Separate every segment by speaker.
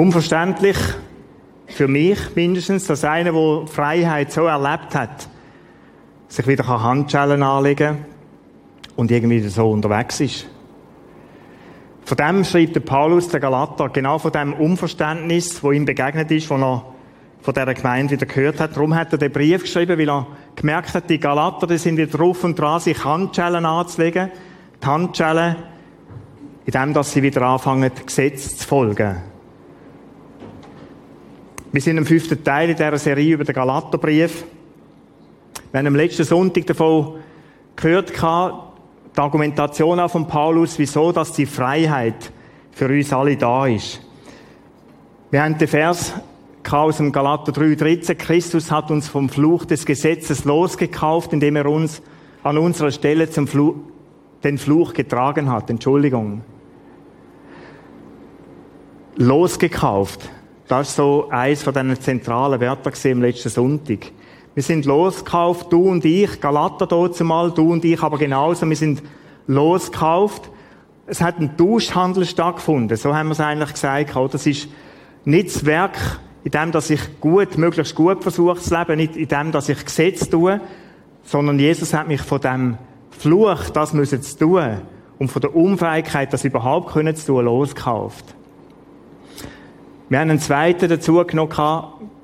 Speaker 1: Unverständlich, für mich mindestens, dass einer, der Freiheit so erlebt hat, sich wieder Handschellen anlegen kann und irgendwie so unterwegs ist. Von dem schreibt der Paulus, der Galater, genau von dem Unverständnis, wo ihm begegnet ist, wo er von dieser Gemeinde wieder gehört hat. Darum hat er den Brief geschrieben, weil er gemerkt hat, die Galater, die sind wieder drauf und dran, sich Handschellen anzulegen. Die Handschellen, in dem, dass sie wieder anfangen, Gesetz zu folgen. Wir sind im fünften Teil in dieser Serie über den Galaterbrief. Wir haben am letzten Sonntag davon gehört, die Argumentation auch von Paulus, wieso, dass die Freiheit für uns alle da ist. Wir haben den Vers aus dem Galater 3,13. Christus hat uns vom Fluch des Gesetzes losgekauft, indem er uns an unserer Stelle zum Fluch, den Fluch getragen hat. Entschuldigung. Losgekauft. Das ist so eins von diesen zentralen Wörtern im letzten Sonntag. Wir sind losgekauft, du und ich, Galater dort mal, du und ich aber genauso, wir sind losgekauft. Es hat ein Tauschhandel stattgefunden, so haben wir es eigentlich gesagt. Das ist nicht das Werk, in dem, dass ich gut, möglichst gut versuche zu leben, nicht in dem, dass ich Gesetz tue, sondern Jesus hat mich von dem Fluch, das müssen zu tun, und von der Unfähigkeit, das überhaupt können zu tun, losgekauft. Wir haben einen zweiten dazu genommen,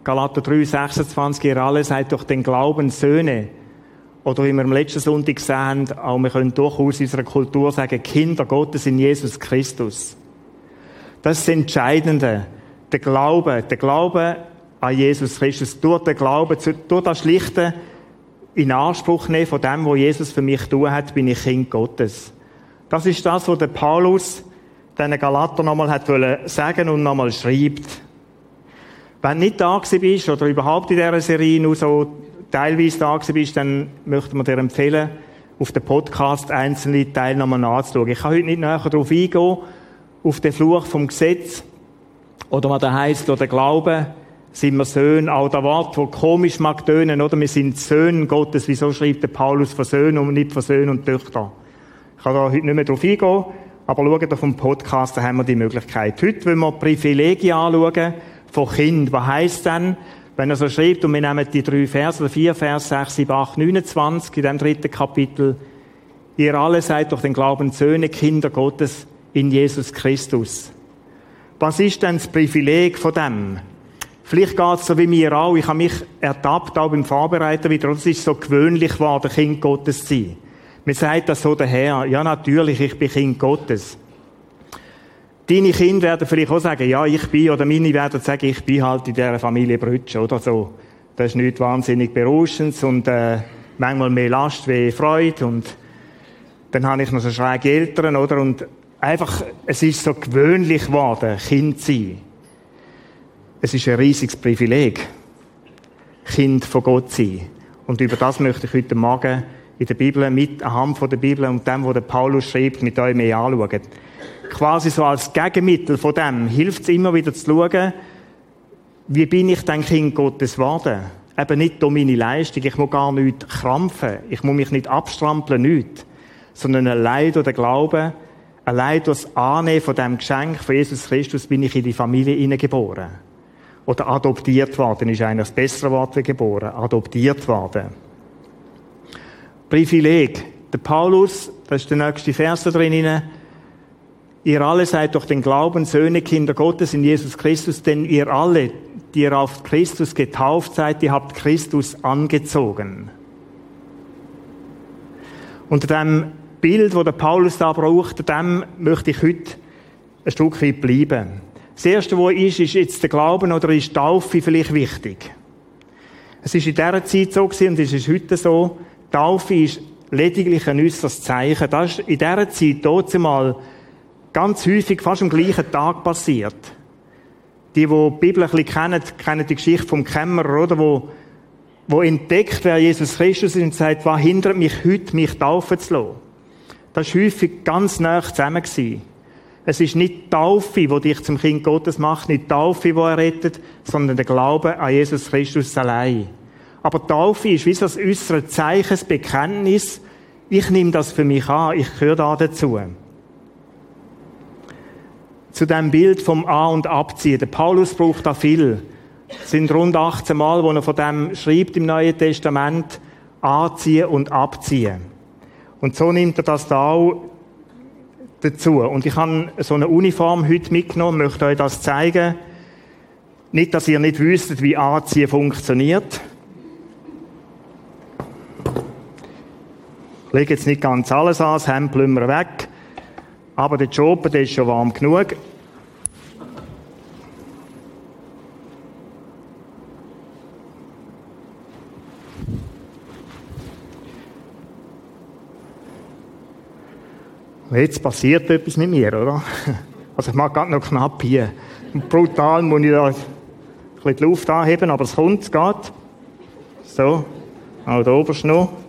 Speaker 1: Galater 3, 26, ihr alle seid durch den Glauben Söhne. Oder wie wir am letzten Sonntag gesehen haben, auch wir können durchaus in unserer Kultur sagen, Kinder Gottes in Jesus Christus. Das ist das Entscheidende. Der Glaube, der Glaube an Jesus Christus, durch den Glauben, durch das Schlichte in Anspruch nehmen von dem, was Jesus für mich tun hat, bin ich Kind Gottes. Das ist das, was der Paulus den Galater nochmal hat sagen und nochmal schreibt. Wenn du nicht da bist oder überhaupt in dieser Serie nur so teilweise da bist, dann möchten wir dir empfehlen, auf dem Podcast einzelne Teilnahmen nachzuschauen. Ich kann heute nicht näher darauf eingehen, auf den Fluch vom Gesetz oder was da heisst, oder Glaube, sind wir Söhne, auch der Wort, wo komisch mag tönen, oder? Wir sind Söhne Gottes. Wieso schreibt der Paulus von Söhnen und nicht von Söhnen und Töchtern? Ich kann da heute nicht mehr darauf eingehen, aber schaut auf dem Podcast, da haben wir die Möglichkeit. Heute wollen wir Privilegien anschauen, von Kind. Was heisst denn, wenn er so schreibt, und wir nehmen die drei Verse, vier Vers, 6, 7, 8, 29, in dem dritten Kapitel, ihr alle seid durch den Glauben Söhne, Kinder Gottes in Jesus Christus. Was ist denn das Privileg von dem? Vielleicht geht es so wie mir auch. Ich habe mich ertappt, auch beim Vorbereiten wieder. Es ist so gewöhnlich geworden, Kind Gottes zu sein. Man sagt das so daher. Ja, natürlich, ich bin Kind Gottes. Deine Kinder werden vielleicht auch sagen, ja, ich bin, oder meine werden sagen, ich bin halt in dieser Familie Brütsch, oder so. Das ist nicht wahnsinnig berauschend und äh, manchmal mehr Last wie Freude und dann habe ich noch so schräge Eltern, oder? Und einfach, es ist so gewöhnlich geworden, Kind zu sein. Es ist ein riesiges Privileg, Kind von Gott zu sein. Und über das möchte ich heute Morgen in der Bibel, mit anhand der Bibel und dem, was Paulus schreibt, mit euch mehr anschauen quasi so als Gegenmittel von dem hilft es immer wieder zu schauen, wie bin ich denn Kind Gottes geworden? Eben nicht durch meine Leistung. Ich muss gar nicht krampfen. Ich muss mich nicht abstrampeln, nicht. Sondern allein durch den Glauben, allein durch das Annehmen von dem Geschenk von Jesus Christus bin ich in die Familie hineingeboren. Oder adoptiert worden, ist eigentlich das bessere Wort wie geboren. Adoptiert worden. Privileg. Der Paulus, das ist der nächste Vers da drin, Ihr alle seid durch den Glauben Söhne, Kinder Gottes in Jesus Christus, denn ihr alle, die ihr auf Christus getauft seid, ihr habt Christus angezogen. Unter dem Bild, wo der Paulus da braucht, dem möchte ich heute ein Stück weit bleiben. Das Erste, was ist, ist jetzt der Glauben oder ist Taufe vielleicht wichtig? Es ist in dieser Zeit so gewesen und es ist heute so, Taufe ist lediglich ein äußeres Zeichen. Das ist in dieser Zeit dort mal ganz häufig fast am gleichen Tag passiert. Die, die die Bibel ein bisschen kennen, kennen die Geschichte vom Kämmerer, oder? Wo, wo entdeckt, wer Jesus Christus ist und sagt, was hindert mich heute, mich taufen zu lassen? Das war häufig ganz nah zusammen. Gewesen. Es ist nicht die Taufe, die dich zum Kind Gottes macht, nicht die Taufe, die er rettet, sondern der Glaube an Jesus Christus allein. Aber Taufe ist wie so ein äußeres Zeichen, das Bekenntnis. Ich nehme das für mich an, ich gehöre da dazu. zu dem Bild vom A- und Abziehen. Der Paulus braucht da viel. Es sind rund 18 Mal, wo er von dem schreibt im Neuen Testament, anziehen und abziehen. Und so nimmt er das da auch dazu. Und ich habe so eine Uniform heute mitgenommen, möchte euch das zeigen. Nicht, dass ihr nicht wüsstet, wie Anziehen funktioniert. Lege jetzt nicht ganz alles an, das Hemd wir weg. Aber der Job, der ist schon warm genug. Jetzt passiert etwas mit mir, oder? Also ich mag gerade noch knapp hier. Brutal muss ich da ein bisschen die Luft anheben, aber es kommt, es geht. So, auch da oben noch.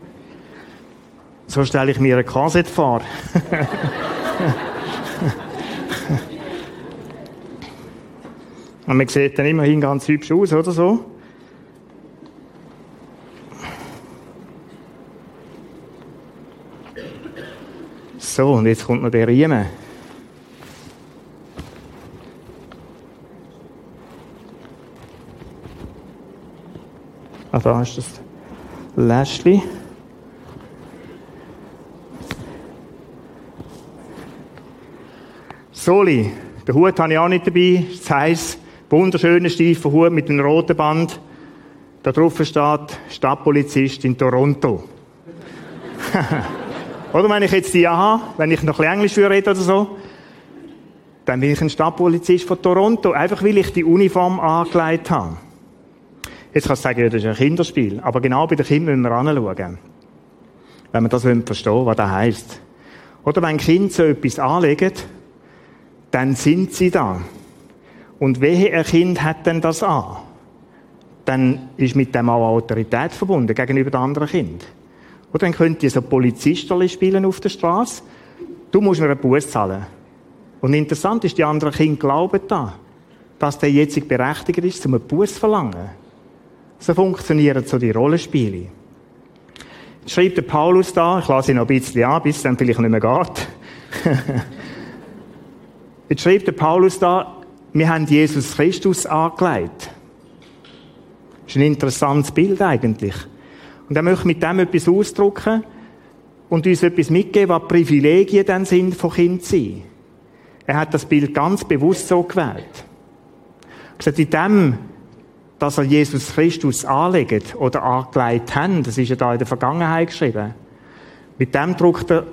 Speaker 1: So stelle ich mir eine Kassette vor. Und man sieht dann immerhin ganz hübsch aus, oder so? So, und jetzt kommt noch der Riemen. Ah, da ist das Läschli. Soli, den Hut habe ich auch nicht dabei. Das heisst, wunderschöner Stiefelhut mit einem roten Band. Da drauf steht Stadtpolizist in Toronto. oder wenn ich jetzt die habe, wenn ich noch ein Englisch rede oder so, dann bin ich ein Stadtpolizist von Toronto, einfach weil ich die Uniform angelegt habe. Jetzt kannst du sagen, ja, das ist ein Kinderspiel. Aber genau bei den Kindern müssen wir anschauen. Wenn wir das verstehen was das heisst. Oder wenn Kinder so etwas anlegen, dann sind sie da. Und welche ein Kind hat denn das an? Dann ist mit dem auch Autorität verbunden gegenüber den anderen Kind. Oder dann könnt ihr so Polizisten spielen auf der Straße. Du musst mir einen Bus zahlen. Und interessant ist, die anderen Kinder glauben da, dass der jetzt berechtigt ist, um einen Bus zu verlangen. So funktionieren so die Rollenspiele. Jetzt schreibt der Paulus da, ich lasse ihn noch ein bisschen an, bis es dann vielleicht nicht mehr geht. Jetzt schreibt der Paulus da, wir haben Jesus Christus angelegt. Das ist ein interessantes Bild eigentlich. Und er möchte mit dem etwas ausdrücken und uns etwas mitgeben, was Privilegien dann sind von Kind sein. Er hat das Bild ganz bewusst so gewählt. Er gesagt, in dem, dass er Jesus Christus anlegt oder angelegt hat, das ist ja da in der Vergangenheit geschrieben, mit dem drückt er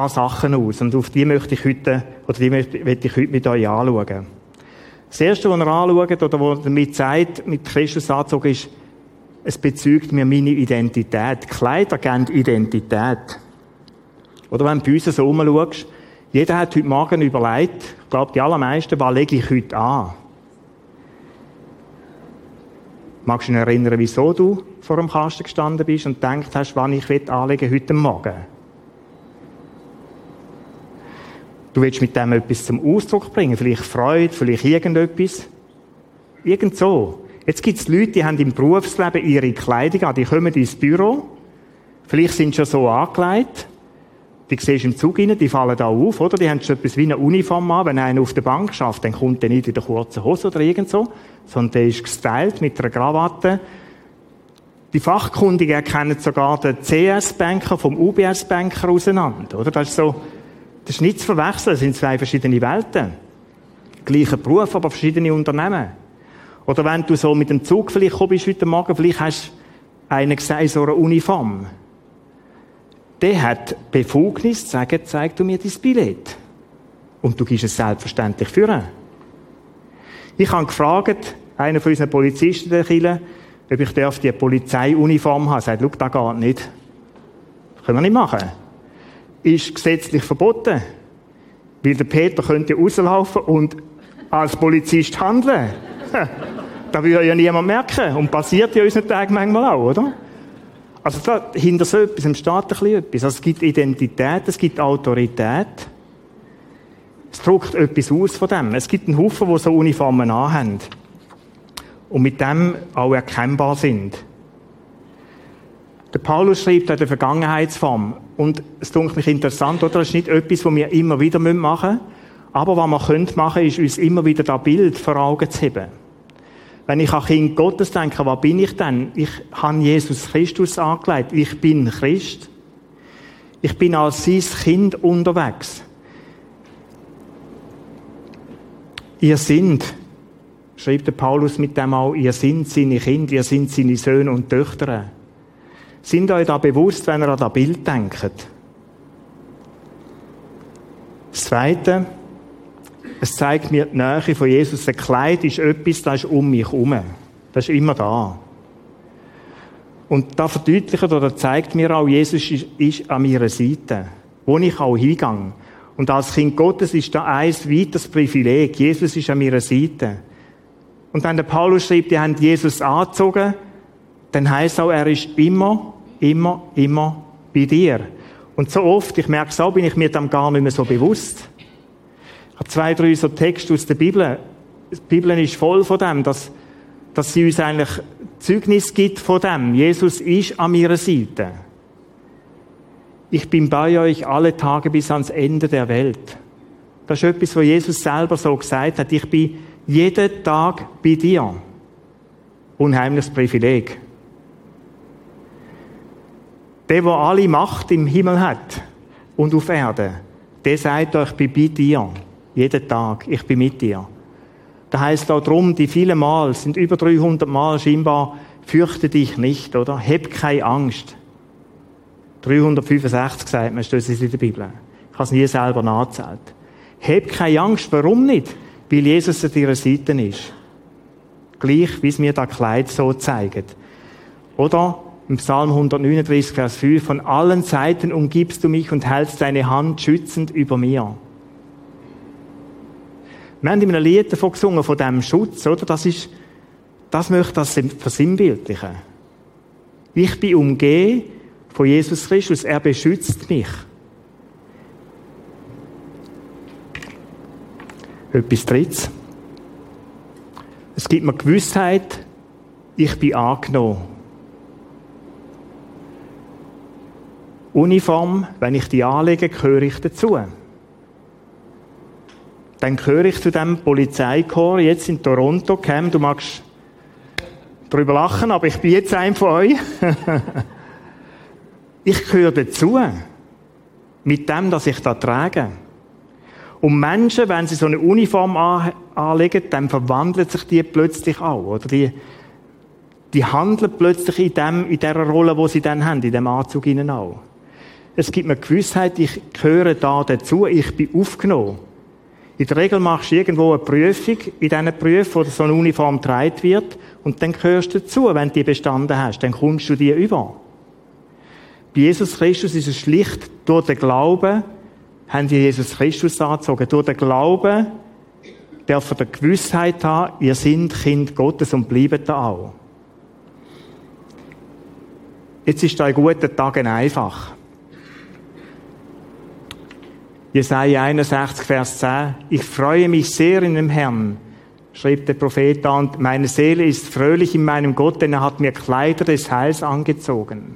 Speaker 1: paar Sachen aus. Und auf die möchte ich heute, oder die möchte, ich heute mit euch anschauen. Das erste, was er anschaut, oder was er damit sagt, mit Christus angezogen ist, es bezeugt mir meine Identität. Kleider geben Identität. Oder wenn du bei uns so umschaust, jeder hat heute Morgen überlegt, ich glaube, die allermeisten, was lege ich heute an? Magst du dich erinnern, wieso du vor dem Kasten gestanden bist und gedacht hast, wann ich anlegen heute Morgen? Du willst mit dem etwas zum Ausdruck bringen, vielleicht Freude, vielleicht irgendetwas. Irgend so. Jetzt gibt es Leute, die haben im Berufsleben ihre Kleidung an, die kommen ins Büro, vielleicht sind sie schon so angelegt, die siehst du im Zug rein, die fallen da auf, oder? Die haben schon etwas wie eine Uniform an. Wenn einer auf der Bank schafft, dann kommt der nicht in der kurzen Hose oder irgend so, sondern der ist gestylt mit einer Krawatte. Die Fachkundigen erkennen sogar den CS-Banker vom UBS-Banker auseinander, oder? Das ist so, das ist nicht zu verwechseln, das sind zwei verschiedene Welten. Gleicher Beruf, aber verschiedene Unternehmen. Oder wenn du so mit dem Zug vielleicht kommst bist heute Morgen, vielleicht hast du einen gesagt, so eine Uniform. Der hat Befugnis zu sagen, zeig du mir dein Billett. Und du gibst es selbstverständlich führen. Ich habe gefragt, einer von unseren Polizisten der Kille, ob ich die Polizeiuniform haben. Er sagt, schau, das geht nicht. Das können wir nicht machen ist gesetzlich verboten. Weil der Peter könnte rauslaufen und als Polizist handeln. da würde ja niemand merken. Und passiert ja unseren Tag manchmal auch, oder? Also da, hinter so etwas im Staat ein etwas. Also es gibt Identität, es gibt Autorität. Es drückt etwas aus von dem. Es gibt einen Haufen, die so Uniformen anhaben. Und mit dem auch erkennbar sind. Der Paulus schreibt an der Vergangenheitsform. Und es tut mich interessant, oder? Das ist nicht etwas, was wir immer wieder machen müssen. Aber was wir können machen, ist uns immer wieder das Bild vor Augen zu heben. Wenn ich an Kind Gottes denke, was bin ich denn? Ich habe Jesus Christus angelegt. Ich bin Christ. Ich bin als sein Kind unterwegs. Ihr sind, schreibt der Paulus mit dem auch, ihr sind seine Kinder, ihr sind seine Söhne und Töchter. Sind euch da bewusst, wenn ihr an das Bild denkt? Das Zweite, es zeigt mir die Nähe von Jesus. Ein Kleid ist etwas, das ist um mich herum. Das ist immer da. Und da verdeutlicht oder zeigt mir auch, Jesus ist, ist an meiner Seite, wo ich auch hingehe. Und als Kind Gottes ist da ein weiteres Privileg. Jesus ist an meiner Seite. Und wenn der Paulus schreibt, die haben Jesus angezogen, dann heißt auch, er ist immer, immer, immer bei dir. Und so oft, ich merke es auch, bin ich mir dann gar nicht mehr so bewusst. Ich habe zwei, drei so Texte aus der Bibel. Die Bibel ist voll von dem, dass, dass sie uns eigentlich Zeugnis gibt von dem. Jesus ist an ihrer Seite. Ich bin bei euch alle Tage bis ans Ende der Welt. Das ist etwas, was Jesus selber so gesagt hat. Ich bin jeden Tag bei dir. Unheimliches Privileg. Der, der alle Macht im Himmel hat und auf Erde, der sagt euch, ich bin bei dir. Jeden Tag. Ich bin mit dir. Da heißt auch drum, die vielen Mal, sind über 300 Mal scheinbar, fürchte dich nicht, oder? Hab keine Angst. 365 sagt man, steht es in der Bibel. Ich habe es nie selber nachgezählt. Hab keine Angst. Warum nicht? Weil Jesus an deiner Seite ist. Gleich, wie es mir das Kleid so zeigt. Oder? Im Psalm 139, Vers 5, von allen Seiten umgibst du mich und hältst deine Hand schützend über mir. Wir haben in einem Lied davon gesungen, von diesem Schutz, oder? Das ist, das möchte das versinnbildlichen. Ich bin umgeben von Jesus Christus. Er beschützt mich. Etwas Drittes. Es gibt mir Gewissheit, ich bin angenommen. Uniform, wenn ich die anlege, gehöre ich dazu. Dann gehöre ich zu dem Polizeikorps jetzt in Toronto. Cam, du magst darüber lachen, aber ich bin jetzt ein von euch. ich gehöre dazu. Mit dem, dass ich da trage. Und Menschen, wenn sie so eine Uniform anlegen, dann verwandelt sich die plötzlich auch, oder? Die, die handeln plötzlich in dem, in der Rolle, wo sie dann haben, in dem Anzug ihnen auch. Es gibt mir Gewissheit, ich gehöre da dazu, ich bin aufgenommen. In der Regel machst du irgendwo eine Prüfung, in diesen Prüfen, wo so eine Uniform getragen wird, und dann gehörst du dazu, wenn du die bestanden hast, dann kommst du dir über. Bei Jesus Christus ist es schlicht durch den Glauben, haben die Jesus Christus angezogen. Durch den Glauben dürfen wir die Gewissheit haben, ihr seid Kind Gottes und bleiben da auch. Jetzt ist da ein guter Tag einfach. Jesaja 61, Vers 10. Ich freue mich sehr in dem Herrn, schrieb der Prophet an. Meine Seele ist fröhlich in meinem Gott, denn er hat mir Kleider des Heils angezogen.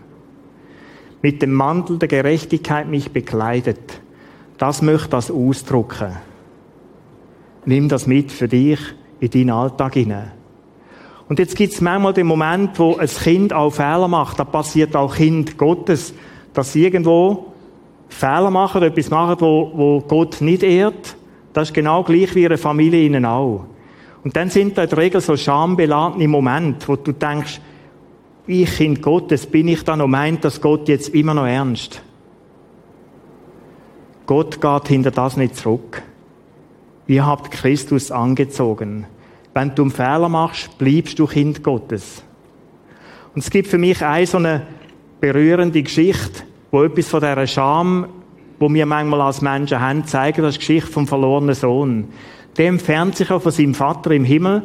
Speaker 1: Mit dem Mantel der Gerechtigkeit mich bekleidet. Das möchte das ausdrucken. Nimm das mit für dich in deinen Alltag hinein. Und jetzt gibt es manchmal den Moment, wo ein Kind auch Fehler macht. Da passiert auch Kind Gottes, dass irgendwo Fehler machen, etwas machen, wo, wo Gott nicht ehrt, das ist genau gleich wie eine Familie ihnen auch. Und dann sind da in der Regel so schambeladene Momente, wo du denkst, ich Kind Gottes, bin ich da noch meint, dass Gott jetzt immer noch ernst? Gott geht hinter das nicht zurück. Ihr habt Christus angezogen. Wenn du einen Fehler machst, bleibst du Kind Gottes. Und es gibt für mich eine so eine berührende Geschichte, wo etwas von dieser Scham, wo wir manchmal als Menschen haben, zeigen, das ist die Geschichte vom verlorenen Sohn. Der entfernt sich auch von seinem Vater im Himmel.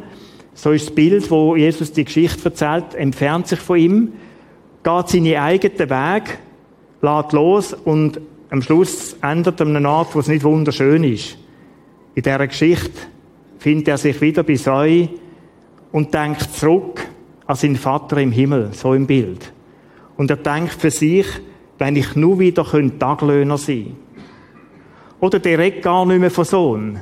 Speaker 1: So ist das Bild, wo Jesus die Geschichte erzählt, entfernt sich von ihm, geht seinen eigenen Weg, lädt los und am Schluss ändert er einen Ort, wo es nicht wunderschön ist. In dieser Geschichte findet er sich wieder bei euch und denkt zurück an seinen Vater im Himmel, so im Bild. Und er denkt für sich, wenn ich nur wieder Taglöhner sein könnte. Oder der redet gar nicht mehr von Sohn.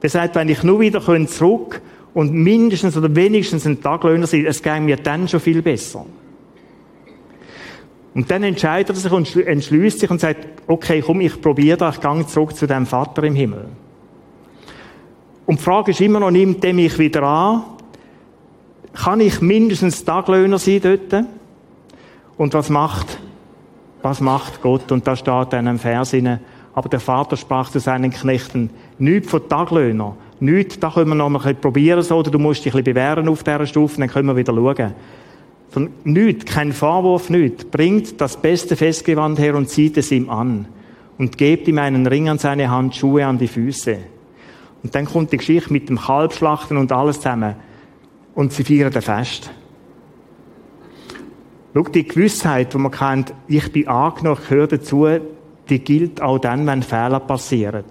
Speaker 1: Der sagt, wenn ich nur wieder zurück und mindestens oder wenigstens ein Taglöhner sein, es geht mir dann schon viel besser. Und dann entscheidet er sich und entschließt sich und sagt, okay, komm, ich probiere das, ich gehe zurück zu dem Vater im Himmel. Und die Frage ist immer noch, nimmt der mich wieder an? Kann ich mindestens Taglöhner sein dort? Und was macht, was macht Gott? Und da steht dann im Vers inne, aber der Vater sprach zu seinen Knechten, nichts von Taglöhner, nichts, da können wir noch mal probieren so, oder du musst dich ein bisschen bewähren auf dieser Stufe, dann können wir wieder schauen. Von nichts, kein Vorwurf, nichts. Bringt das beste Festgewand her und zieht es ihm an. Und gebt ihm einen Ring an seine Hand, Schuhe an die Füße. Und dann kommt die Geschichte mit dem Kalbschlachten und alles zusammen. Und sie feiern ein Fest. Schau, die Gewissheit, die man kennt, ich bin angenommen, gehöre dazu, die gilt auch dann, wenn Fehler passieren.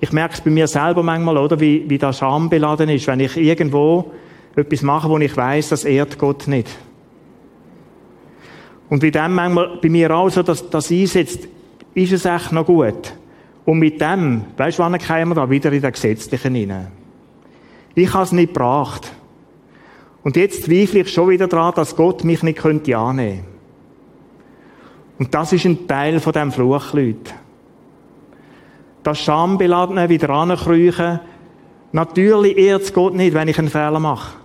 Speaker 1: Ich merke es bei mir selber manchmal, oder, wie, wie das schambeladen ist, wenn ich irgendwo etwas mache, wo ich weiß, das ehrt Gott nicht. Und wie dem manchmal bei mir auch so, dass das einsetzt, ist es echt noch gut. Und mit dem, weißt du, wann kommen wir da wieder in den Gesetzlichen hinein? Ich habe es nicht gebracht. Und jetzt zweifle ich schon wieder daran, dass Gott mich nicht könnte annehmen. Und das ist ein Teil von dem Fluch, Leute. Das Schambeladene wieder ankriechen. Natürlich ehrt es Gott nicht, wenn ich einen Fehler mache.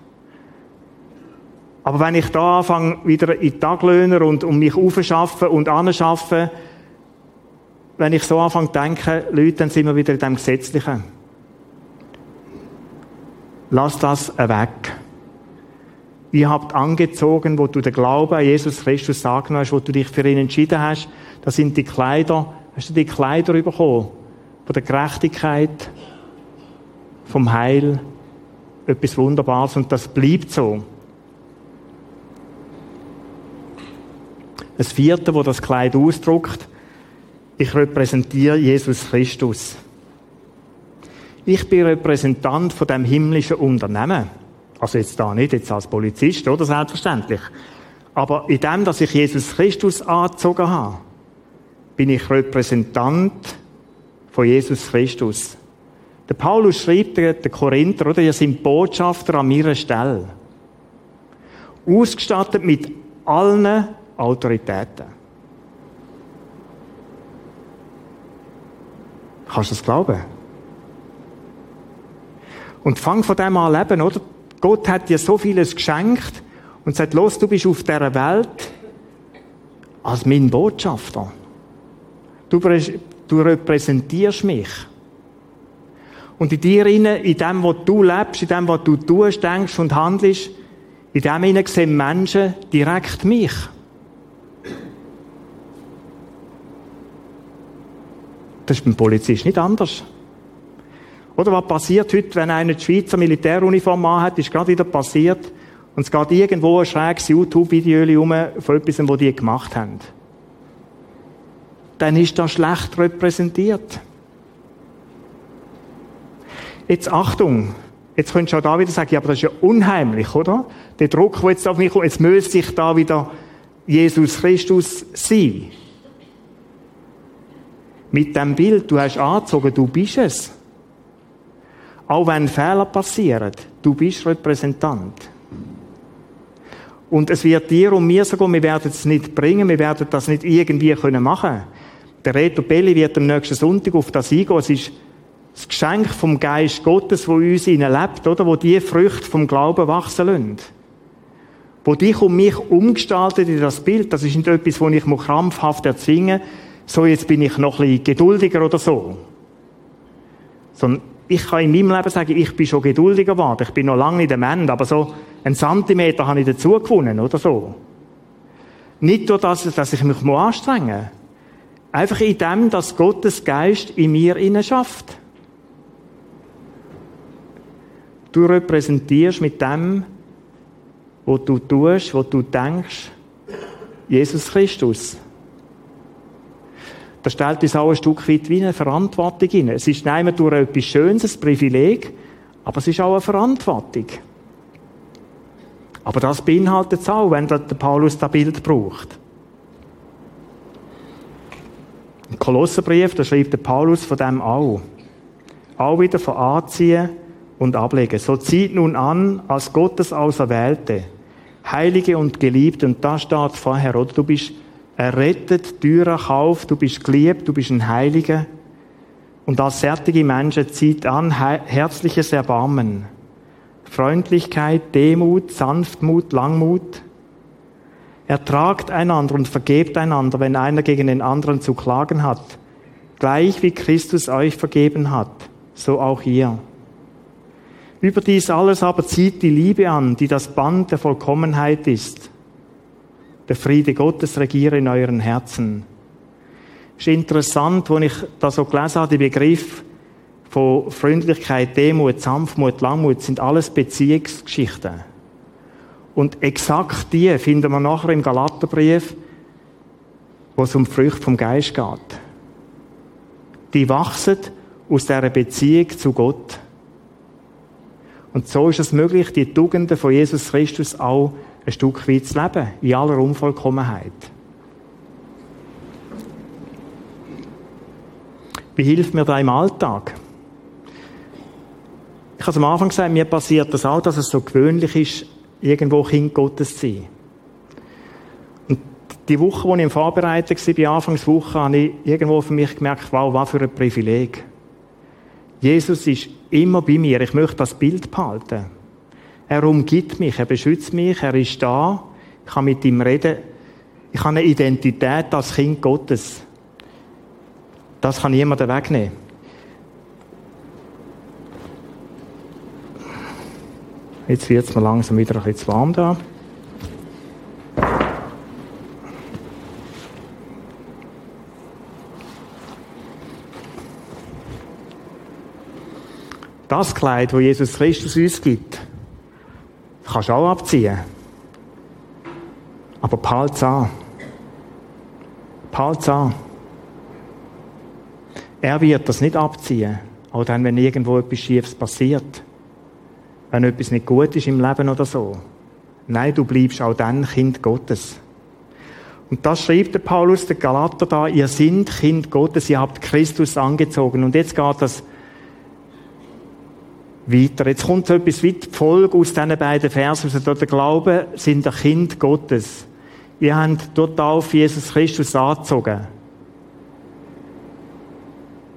Speaker 1: Aber wenn ich da anfange, wieder in Taglöhner und um mich aufzuschaffen und anschaffen, wenn ich so anfange zu denken, Leute, dann sind wir wieder in dem Gesetzlichen. Lass das weg. Ihr habt angezogen, wo du den Glauben an Jesus Christus angenommen hast, wo du dich für ihn entschieden hast. Das sind die Kleider. Hast du die Kleider bekommen? Von der Gerechtigkeit, vom Heil. Etwas Wunderbares. Und das bleibt so. Das vierte, wo das Kleid ausdruckt, ich repräsentiere Jesus Christus. Ich bin Repräsentant von dem himmlischen Unternehmen. Also jetzt da nicht, jetzt als Polizist, oder? Selbstverständlich. Aber in dem, dass ich Jesus Christus angezogen habe, bin ich Repräsentant von Jesus Christus. Der Paulus schreibt den Korinther, oder? Ihr sind Botschafter an meiner Stelle. Ausgestattet mit allen Autoritäten. Kannst du das glauben? Und fang von dem an leben, oder? Gott hat dir so vieles geschenkt und sagt, los, du bist auf dieser Welt als mein Botschafter. Du, du repräsentierst mich. Und in dir in dem, was du lebst, in dem, was du tust, denkst und handelst, in dem sehen Menschen direkt mich. Das ist beim Polizist nicht anders. Oder was passiert heute, wenn einer die Schweizer Militäruniform anhat, ist gerade wieder passiert, und es geht irgendwo ein schräges YouTube-Video um von etwas, was die gemacht haben. Dann ist das schlecht repräsentiert. Jetzt Achtung. Jetzt könntest du auch da wieder sagen, ja, aber das ist ja unheimlich, oder? Der Druck, der jetzt auf mich kommt, jetzt müsste sich da wieder Jesus Christus sein. Mit dem Bild, du hast angezogen, du bist es. Auch wenn Fehler passieren, du bist Repräsentant. Und es wird dir und mir sogar, wir werden es nicht bringen, wir werden das nicht irgendwie können machen. Der Reto Belli wird am nächsten Sonntag auf das eingehen. Es ist das Geschenk vom Geist Gottes, wo uns lebt, oder? Wo die Früchte vom Glauben wachsen lassen. Wo dich und mich umgestaltet in das Bild. Das ist nicht etwas, wo ich krampfhaft erzwingen muss so jetzt bin ich noch ein bisschen geduldiger oder so. Sondern ich kann in meinem Leben sagen, ich bin schon geduldiger geworden. Ich bin noch lange nicht am Ende, aber so einen Zentimeter habe ich dazu gewonnen oder so. Nicht nur, dass, dass ich mich anstrengen muss. Einfach in dem, dass Gottes Geist in mir innen schafft. Du repräsentierst mit dem, was du tust, was du denkst, Jesus Christus. Das stellt uns auch ein Stück weit wie eine Verantwortung hin. Es ist nicht durch etwas Schönes, ein Privileg, aber es ist auch eine Verantwortung. Aber das beinhaltet es auch, wenn der Paulus das Bild braucht. Im Kolosserbrief, da schreibt der Paulus von dem auch. Auch wieder von anziehen und ablegen. So zieht nun an, als Gottes Auserwählte, Heilige und Geliebte, und da steht vorher, oder? Du bist errettet, teurer Kauf, du bist geliebt, du bist ein Heiliger. Und als fertige Menschen zieht an herzliches Erbarmen, Freundlichkeit, Demut, Sanftmut, Langmut. Ertragt einander und vergebt einander, wenn einer gegen den anderen zu klagen hat. Gleich wie Christus euch vergeben hat, so auch ihr. Über dies alles aber zieht die Liebe an, die das Band der Vollkommenheit ist. Der Friede Gottes regiere in euren Herzen. Ist interessant, als ich da so gelesen habe, die Begriff von Freundlichkeit, Demut, Sanftmut, Langmut, sind alles Beziehungsgeschichten. Und exakt die finden wir nachher im Galaterbrief, wo es um die Früchte vom Geist geht. Die wachsen aus dieser Beziehung zu Gott. Und so ist es möglich, die Tugenden von Jesus Christus auch ein Stück weit zu leben, in aller Unvollkommenheit. Wie hilft mir das im Alltag? Ich habe am Anfang gesagt, mir passiert das auch, dass es so gewöhnlich ist, irgendwo Kind Gottes zu sein. Und die Woche, wo ich im Vorbereiten war, bei Anfangswoche, habe ich irgendwo für mich gemerkt, wow, was für ein Privileg. Jesus ist immer bei mir. Ich möchte das Bild behalten. Er umgibt mich, er beschützt mich, er ist da. Ich kann mit ihm reden. Ich habe eine Identität als Kind Gottes. Das kann niemand wegnehmen. Jetzt wird es mir langsam wieder ein bisschen warm da. Das Kleid, das Jesus Christus uns gibt, kannst du auch abziehen. Aber behalte an. Behalte an. Er wird das nicht abziehen. Auch dann, wenn irgendwo etwas Schiefes passiert. Wenn etwas nicht gut ist im Leben oder so. Nein, du bleibst auch dann Kind Gottes. Und das schreibt der Paulus, der Galater da, ihr seid Kind Gottes, ihr habt Christus angezogen. Und jetzt geht das weiter. Jetzt kommt etwas wie die Folge aus diesen beiden Versen. Also der Glaube sind ein Kind Gottes. Ihr habt dort auf Jesus Christus angezogen.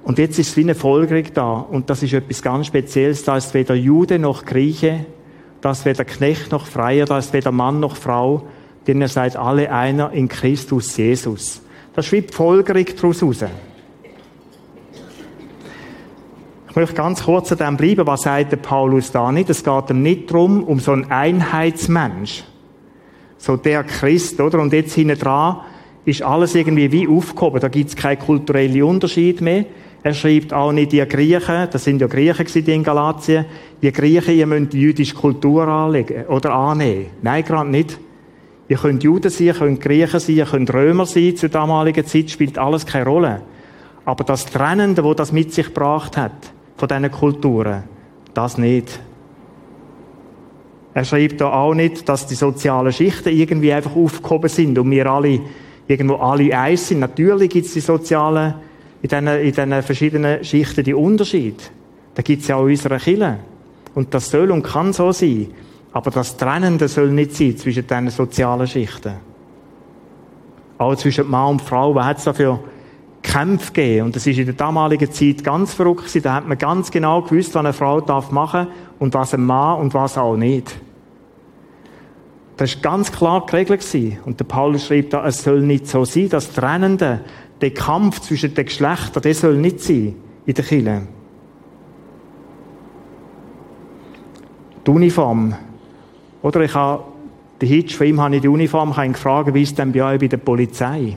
Speaker 1: Und jetzt ist es wie eine Folgerung da. Und das ist etwas ganz Spezielles. Da ist weder Jude noch Grieche. Da ist weder Knecht noch Freier. Da ist weder Mann noch Frau. Denn ihr seid alle einer in Christus Jesus. Ist wie die Folgerung daraus raus. Ich möchte ganz kurz an dem bleiben. Was sagt der Paulus da nicht? Es geht ihm nicht darum, um so einen Einheitsmensch. So der Christ, oder? Und jetzt hinten dran ist alles irgendwie wie aufgehoben. Da gibt es keinen kulturellen Unterschied mehr. Er schreibt auch nicht, ihr Griechen, das sind ja Griechen in Galatien, ihr Griechen, ihr müsst die jüdische Kultur anlegen oder annehmen. Nein, gerade nicht. Ihr könnt Juden sein, ihr könnt Griechen sein, ihr könnt Römer sein, zur damaligen Zeit spielt alles keine Rolle. Aber das Trennende, wo das mit sich gebracht hat, von diesen Kulturen. Das nicht. Er schreibt da auch nicht, dass die sozialen Schichten irgendwie einfach aufgehoben sind und wir alle irgendwo alle eins sind. Natürlich gibt es die sozialen, in diesen, in diesen verschiedenen Schichten die Unterschiede. Da gibt es ja auch unsere Kirche. Und das soll und kann so sein. Aber das Trennende soll nicht sein zwischen diesen sozialen Schichten. Auch zwischen Mann und Frau. Was hat es dafür Kämpfe gegeben. Und das ist in der damaligen Zeit ganz verrückt Da hat man ganz genau gewusst, was eine Frau darf machen und was ein Mann und was auch nicht. Das war ganz klar geregelt. Und der Paulus schreibt da, es soll nicht so sein, das Trennende, der Kampf zwischen den Geschlechtern, der soll nicht sein in der Kirche. Die Uniform. Oder ich habe, den Hitch von ihm habe ich die Uniform, gefragt, wie ist denn bei euch bei der Polizei?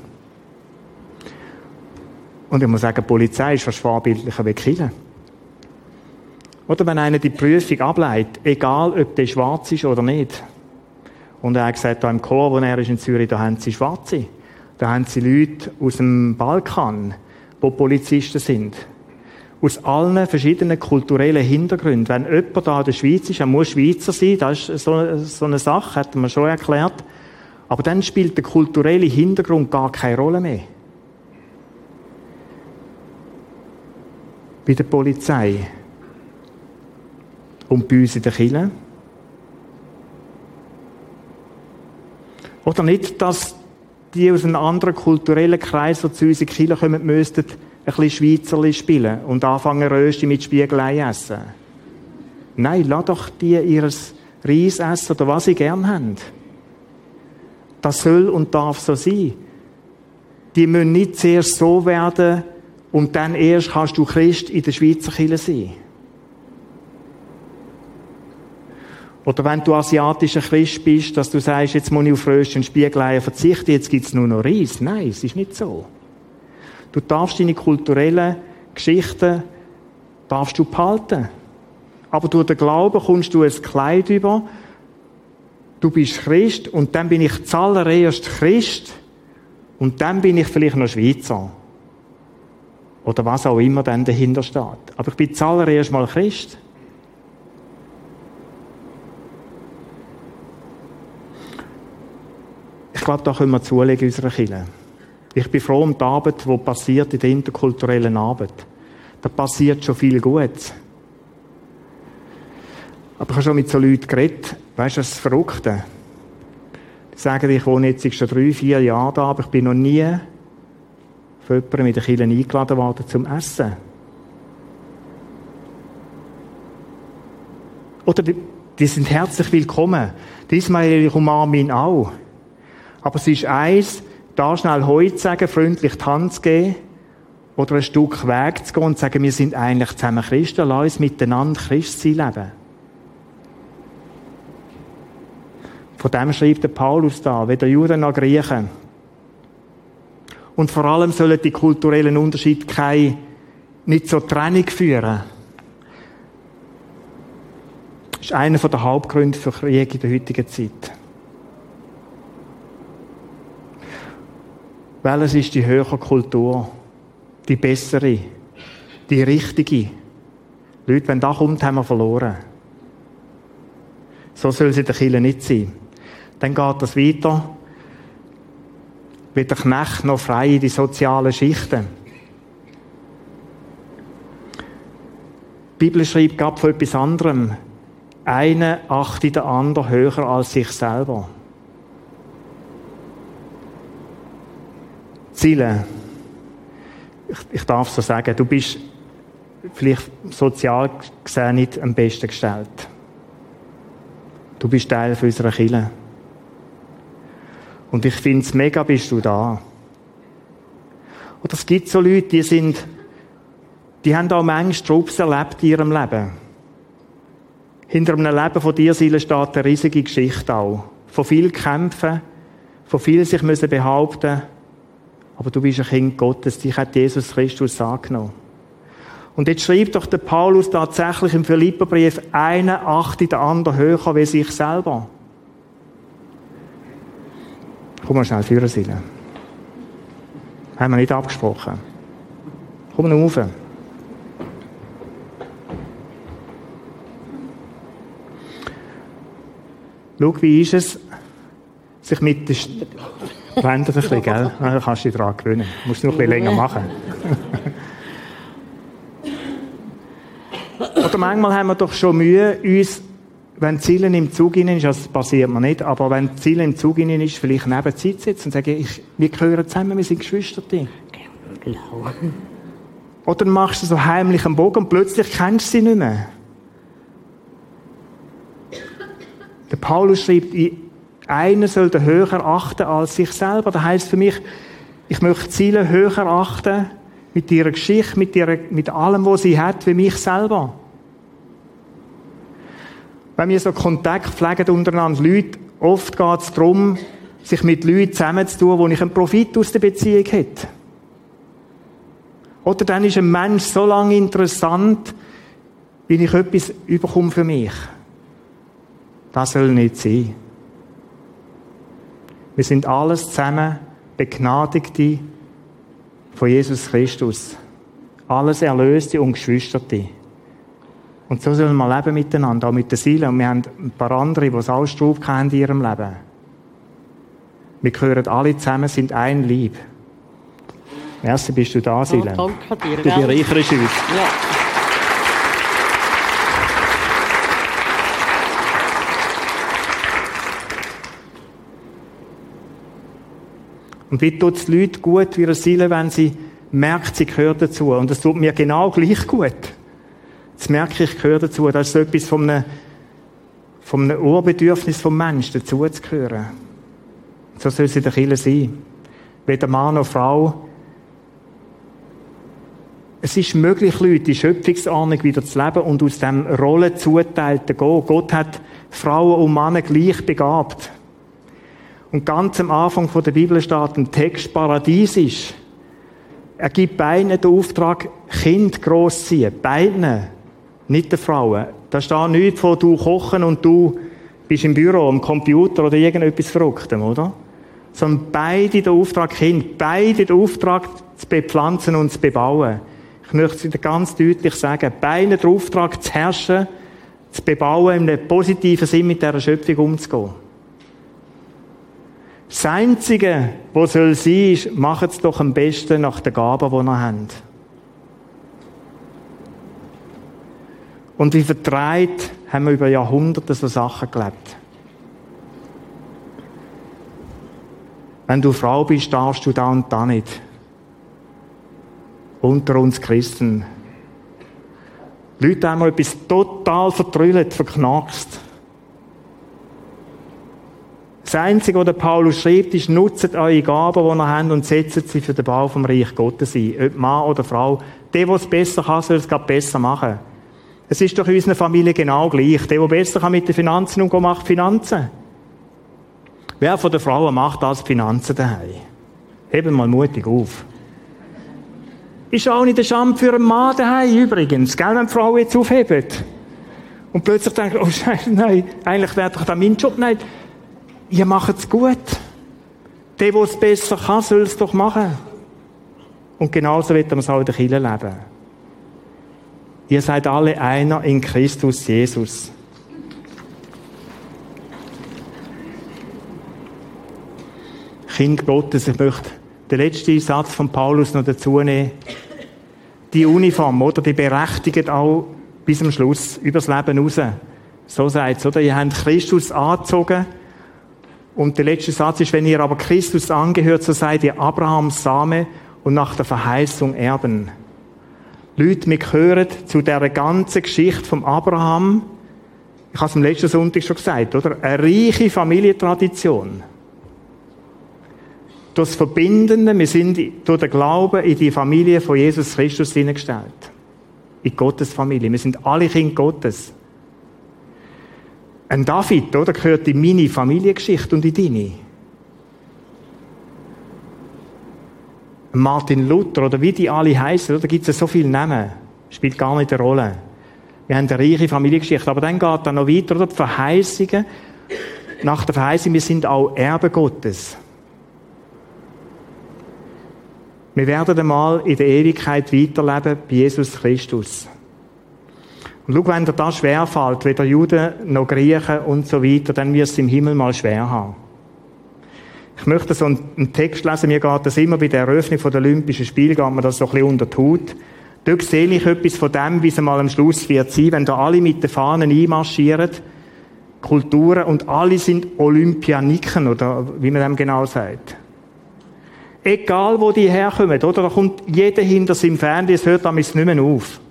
Speaker 1: Und ich muss sagen, die Polizei ist fast vorbildlicher wie Kirche. Oder wenn einer die Prüfung ableitet, egal ob der schwarz ist oder nicht. Und er hat gesagt, da im Chor, wo er ist in Zürich, da haben sie Schwarze. Da haben sie Leute aus dem Balkan, die Polizisten sind. Aus allen verschiedenen kulturellen Hintergründen. Wenn jemand da in der Schweiz ist, er muss Schweizer sein, das ist so, so eine Sache, hat man schon erklärt. Aber dann spielt der kulturelle Hintergrund gar keine Rolle mehr. Bei der Polizei und bei uns in der Kirche. Oder nicht, dass die aus einem anderen kulturellen Kreis, die zu uns in die Kirche kommen, müssten ein bisschen Schweizerli spielen und anfangen Rösti mit Spiegelei essen. Nein, lass doch die ihres Reis essen oder was sie gern haben. Das soll und darf so sein. Die müssen nicht zuerst so werden und dann erst kannst du Christ in der Schweizer Kirche sein. Oder wenn du asiatischer Christ bist, dass du sagst, jetzt muss ich auf Röst und Spiegeleier verzichten, jetzt gibt es nur noch Reis. Nein, es ist nicht so. Du darfst deine kulturellen Geschichten darfst du behalten. Aber durch den Glauben kommst du ein Kleid über. Du bist Christ und dann bin ich zuallererst Christ und dann bin ich vielleicht noch Schweizer. Oder was auch immer dann dahinter steht. Aber ich bin zuallererst mal Christ. Ich glaube, da können wir zulegen, unsere Kirche. Ich bin froh um die Arbeit, die passiert in der interkulturellen Arbeit. Da passiert schon viel Gutes. Aber ich habe schon mit so Leuten geredet. Weißt du, das Verrückte? Die sagen, ich wohne jetzt schon drei, vier Jahre da, aber ich bin noch nie von jemandem in der Kirche eingeladen worden zum Essen. Oder die, die sind herzlich willkommen. Die Ismail, ich umarme ihn auch. Aber es ist eins, da schnell Heu zu sagen, freundlich die Hand zu geben, oder ein Stück Weg zu gehen und zu sagen, wir sind eigentlich zusammen Christen, lass uns miteinander Christsein leben. Von dem schreibt der Paulus da, weder Juden noch Griechen. Und vor allem sollen die kulturellen Unterschiede keine, nicht zur Trennung führen. Das ist einer der Hauptgründe für Krieg in der heutigen Zeit. Welches ist die höhere Kultur? Die bessere? Die richtige? Leute, wenn das kommt, haben wir verloren. So soll es in der Kirche nicht sein. Dann geht das weiter. Wird der Knecht noch frei in die sozialen Schichten. Die Bibel schreibt gerade von etwas anderem. Einer achtet den anderen höher als sich selber. Ziele. Ich, ich darf so sagen, du bist vielleicht sozial gesehen nicht am besten gestellt. Du bist Teil unserer Kirche. Und ich finde es mega, bist du da. Und es gibt so Leute, die sind, die haben auch manchmal Trupps erlebt in ihrem Leben. Hinter einem Leben von dir, Seele, steht eine riesige Geschichte auch. Von viel Kämpfen, von viel sich müssen behaupten. Aber du bist ein Kind Gottes, dich hat Jesus Christus angenommen. Und jetzt schreibt doch der Paulus tatsächlich im Philipperbrief, einer achtet den anderen höher wie sich selber. Komm mal schnell führen, Sille. Haben wir nicht abgesprochen. Komm mal rauf. Schau, wie ist es, sich mit der... St Wendet ein bisschen, gell? Dann kannst du dich daran gewöhnen. Du musst noch ein bisschen länger machen. Oder manchmal haben wir doch schon Mühe, uns wenn Zielen im Zug innen ist, also das passiert mir nicht, aber wenn Zielen im Zug innen ist, vielleicht neben Zeit sitzen und sagen, ich, wir gehören zusammen, wir sind Geschwister. Genau. Oder machst du so heimlich einen Bogen und plötzlich kennst du sie nicht mehr. Der Paulus schreibt, einer soll den höher achten als sich selber. Das heisst für mich, ich möchte Ziele höher achten mit ihrer Geschichte, mit, ihrer, mit allem, was sie hat, wie mich selber wenn wir so Kontakt pflegen untereinander, Leute, oft geht es darum, sich mit Leuten zusammenzutun, wo ich einen Profit aus der Beziehung hätte. Oder dann ist ein Mensch so lange interessant, wie ich etwas überkomme für mich. Das soll nicht sein. Wir sind alles zusammen Begnadigte von Jesus Christus. Alles Erlöste und Geschwisterte. Und so sollen wir leben miteinander, auch mit der Seele. Und wir haben ein paar andere, die es alles drauf haben in ihrem Leben. Wir gehören alle zusammen, sind ein Lieb. Merci, bist du da, Seele.
Speaker 2: Oh, danke dir.
Speaker 1: Für die reichere Schweiz.
Speaker 2: Ja.
Speaker 1: Und wie tut es Leute gut, wie ihre Seele, wenn sie merkt, sie gehört dazu. Und es tut mir genau gleich gut. Jetzt merke ich, gehöre dazu. Das ist so etwas von einem, von einem Urbedürfnis vom Menschen, gehören. So soll es in der Kirche sein. Weder Mann noch Frau. Es ist möglich, Leute, die Schöpfungsordnung wieder zu leben und aus dem Rollen zuteilten gehen. Gott hat Frauen und Männer gleich begabt. Und ganz am Anfang der Bibel steht ein Text paradiesisch. Er gibt beiden den Auftrag, Kind großziehen. Beiden. Nicht den Frauen. Da steht nichts von du kochen und du bist im Büro, am Computer oder irgendetwas Verrücktem, oder? Sondern beide den Auftrag, Kind, beide den Auftrag zu bepflanzen und zu bebauen. Ich möchte es ganz deutlich sagen. Beide den Auftrag zu herrschen, zu bebauen, in einem positiven Sinn mit dieser Schöpfung umzugehen. Das Einzige, was soll sein, ist, macht es doch am besten nach den Gaben, die ihr habt. Und wie vertreibt haben wir über Jahrhunderte so Sachen gelebt. Wenn du Frau bist, darfst du da und da nicht. Unter uns Christen. Leute haben etwas total vertrüllt, verknackst. Das Einzige, was der Paulus schreibt, ist, nutzt eure Gaben, die ihr habt, und setzt sie für den Bau vom Reich Gottes ein. Ob Mann oder Frau. Der, der es besser kann, soll es besser machen. Es ist doch in unserer Familie genau gleich. Der, der besser kann mit den Finanzen umgehen, macht Finanzen. Wer von den Frauen macht das Finanzen daheim? Heben mal mutig auf. Ist auch nicht der Scham für einen Mann daheim übrigens, gell, wenn die Frau jetzt aufhebt. Und plötzlich denkt, oh Scheiße, nein, eigentlich wäre doch da mein Job. Nein, ihr macht es gut. Der, der es besser kann, soll es doch machen. Und genauso wird man es auch in der Kirche leben. Ihr seid alle einer in Christus Jesus. Kind Gottes, ich möchte den letzten Satz von Paulus noch dazu nehmen. Die Uniform, oder? Die berechtigt auch bis zum Schluss, übers Leben raus. So sagt oder? Ihr habt Christus angezogen. Und der letzte Satz ist, wenn ihr aber Christus angehört, so seid ihr Abrahams Same und nach der Verheißung Erben. Leute, wir gehören zu der ganzen Geschichte vom Abraham. Ich habe es am letzten Sonntag schon gesagt, oder? Eine reiche Familientradition. Durch das Verbindende, wir sind durch den Glauben in die Familie von Jesus Christus hineingestellt. In Gottes Familie. Wir sind alle Kinder Gottes. Ein David, oder, gehört in meine Familiengeschichte und in deine. Martin Luther oder wie die alle heißen, oder gibt es so viele Namen. Spielt gar nicht eine Rolle. Wir haben eine reiche Familiengeschichte. Aber dann geht dann noch weiter, oder? Die Verheißungen. Nach der Verheißung, wir sind auch Erbe Gottes. Wir werden einmal in der Ewigkeit weiterleben bei Jesus Christus. Und schau, wenn dir das schwerfällt, weder Juden noch Griechen und so weiter, dann wirst du im Himmel mal schwer haben. Ich möchte so einen Text lesen, mir geht das immer bei der Eröffnung der Olympischen Spiele, geht mir das so ein bisschen unter die Haut. Dort sehe ich etwas von dem, wie es mal am Schluss wird sein, wenn da alle mit den Fahnen einmarschieren, Kulturen, und alle sind Olympianiken, oder wie man dem genau sagt. Egal, wo die herkommen, oder? Da kommt jeder hinter seinem Fernsehen, es hört damit nicht mehr auf.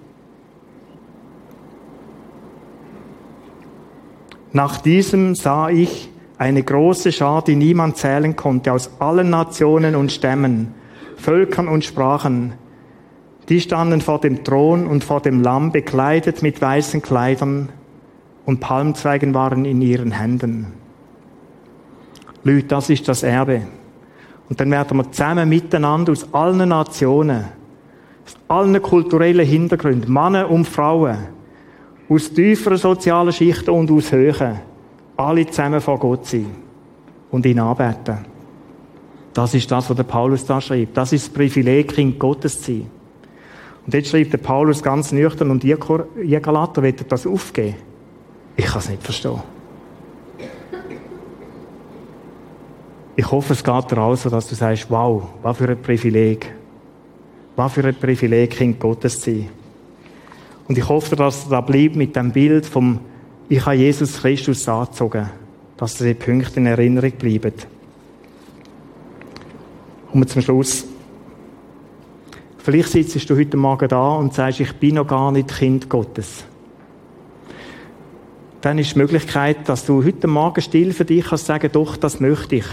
Speaker 1: Nach diesem sah ich eine große Schar, die niemand zählen konnte, aus allen Nationen und Stämmen, Völkern und Sprachen. Die standen vor dem Thron und vor dem Lamm bekleidet mit weißen Kleidern und Palmzweigen waren in ihren Händen. Leute, das ist das Erbe. Und dann werden wir zusammen miteinander aus allen Nationen, aus allen kulturellen Hintergründen, Männer und Frauen, aus tieferen sozialen Schichten und aus höheren, alle zusammen vor Gott sein und ihn anbeten. Das ist das, was der Paulus da schreibt. Das ist das Privileg, Kind Gottes zu sein. Und jetzt schreibt der Paulus ganz nüchtern und ihr, Galater, wollt das aufgeben? Ich kann es nicht verstehen. Ich hoffe, es geht dir also, dass du sagst, wow, was für ein Privileg. Was für ein Privileg, Kind Gottes zu sein. Und ich hoffe, dass du da bleibt mit dem Bild vom ich habe Jesus Christus angezogen, dass diese Punkte in Erinnerung bleiben. Wir zum Schluss. Vielleicht sitzt du heute Morgen da und sagst, ich bin noch gar nicht Kind Gottes. Dann ist die Möglichkeit, dass du heute Morgen still für dich kannst sagen, doch, das möchte ich.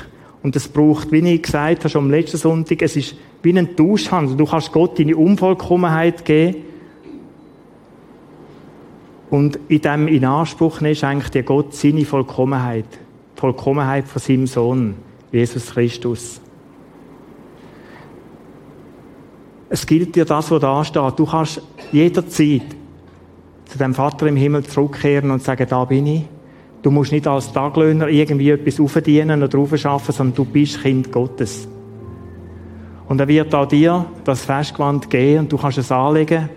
Speaker 1: Und es braucht, wie ich gesagt habe, schon am letzten Sonntag, es ist wie ein Tauschhandel. Du kannst Gott deine Unvollkommenheit geben. Und in dem in Anspruch ist eigentlich der Gott seine Vollkommenheit. Die Vollkommenheit von seinem Sohn, Jesus Christus. Es gilt dir das, was da steht. Du kannst jederzeit zu dem Vater im Himmel zurückkehren und sagen, da bin ich. Du musst nicht als Taglöhner irgendwie etwas aufdienen oder aufschaffen, sondern du bist Kind Gottes. Und er wird auch dir das Festgewand geben und du kannst es anlegen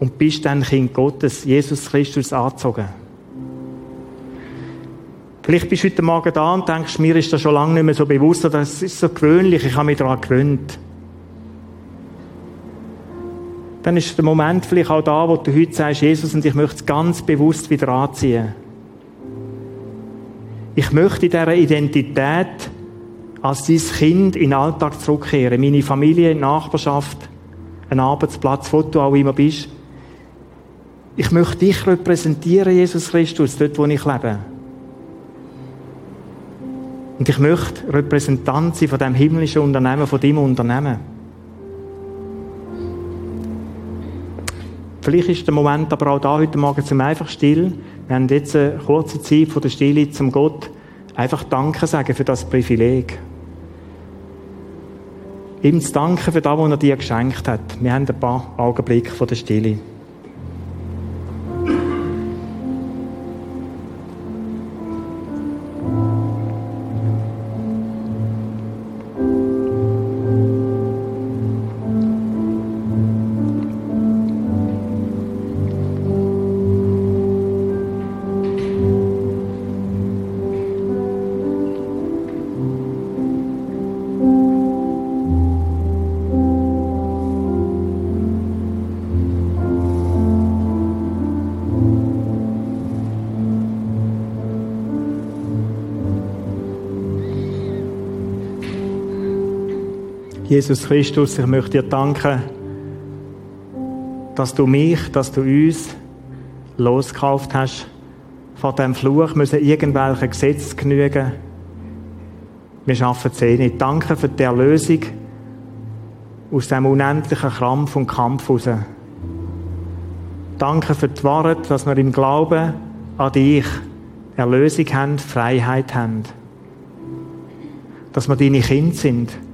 Speaker 1: und bist dann Kind Gottes, Jesus Christus angezogen. Vielleicht bist du heute Morgen da und denkst, mir ist das schon lange nicht mehr so bewusst, oder das ist so gewöhnlich, ich habe mich daran gewöhnt. Dann ist der Moment vielleicht auch da, wo du heute sagst, Jesus, und ich möchte es ganz bewusst wieder anziehen. Ich möchte in dieser Identität als dein Kind in den Alltag zurückkehren. Meine Familie, Nachbarschaft, ein Arbeitsplatz, wo du auch immer bist. Ich möchte dich repräsentieren, Jesus Christus, dort, wo ich lebe. Und ich möchte Repräsentant sein von dem himmlischen Unternehmen, von deinem Unternehmen. Vielleicht ist der Moment aber auch da heute Morgen zum einfach still. Wir haben jetzt eine kurze Zeit von der Stille zum Gott einfach Danke sagen für das Privileg. Ihm zu danken für das, was er dir geschenkt hat. Wir haben ein paar Augenblicke von der Stille. Jesus Christus, ich möchte dir danken, dass du mich, dass du uns losgekauft hast. Von dem Fluch müssen irgendwelche Gesetze genügen. Wir schaffen es eh nicht. Danke für die Erlösung aus dem unendlichen Krampf und Kampf raus. Danke für die Wahrheit, dass wir im Glauben an dich Erlösung haben, Freiheit haben. Dass wir deine Kinder sind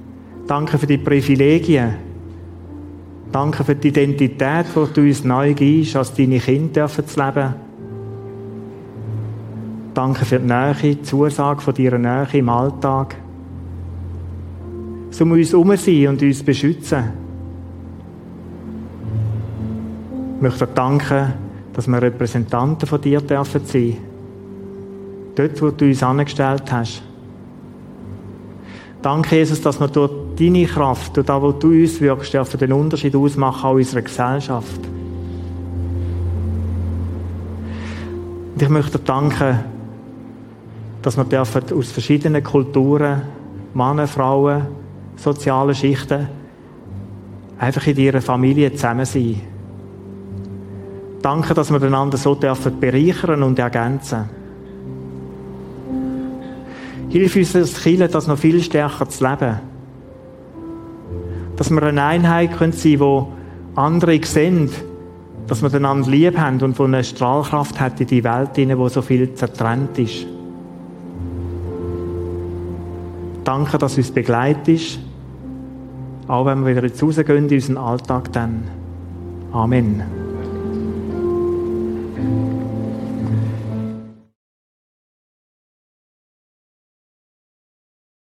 Speaker 1: Danke für die Privilegien. Danke für die Identität, die du uns neu gibst, als deine Kinder zu leben. Danke für die Nähe, die Zusage von deiner Nähe im Alltag. So muss uns um sein und uns beschützen. Ich möchte dir danken, dass wir Repräsentanten von dir dürfen. Dort, wo du uns angestellt hast. Danke, Jesus, dass wir durch deine Kraft, durch das, was du uns wirkst, dürfen den Unterschied ausmachen in unserer Gesellschaft. Und ich möchte dir danken, dass wir dürfen aus verschiedenen Kulturen, Männer, Frauen, sozialen Schichten, einfach in ihrer Familie zusammen sein. Danke, dass wir einander so dürfen bereichern und ergänzen. Hilf uns als Kirche, das noch viel stärker zu leben. Dass wir eine Einheit können sein können, die andere sehen, dass wir einander lieb haben und wo eine Strahlkraft hat in die Welt, in wo so viel zertrennt ist. Danke, dass du uns begleitest, auch wenn wir wieder jetzt rausgehen in unseren Alltag dann. Amen.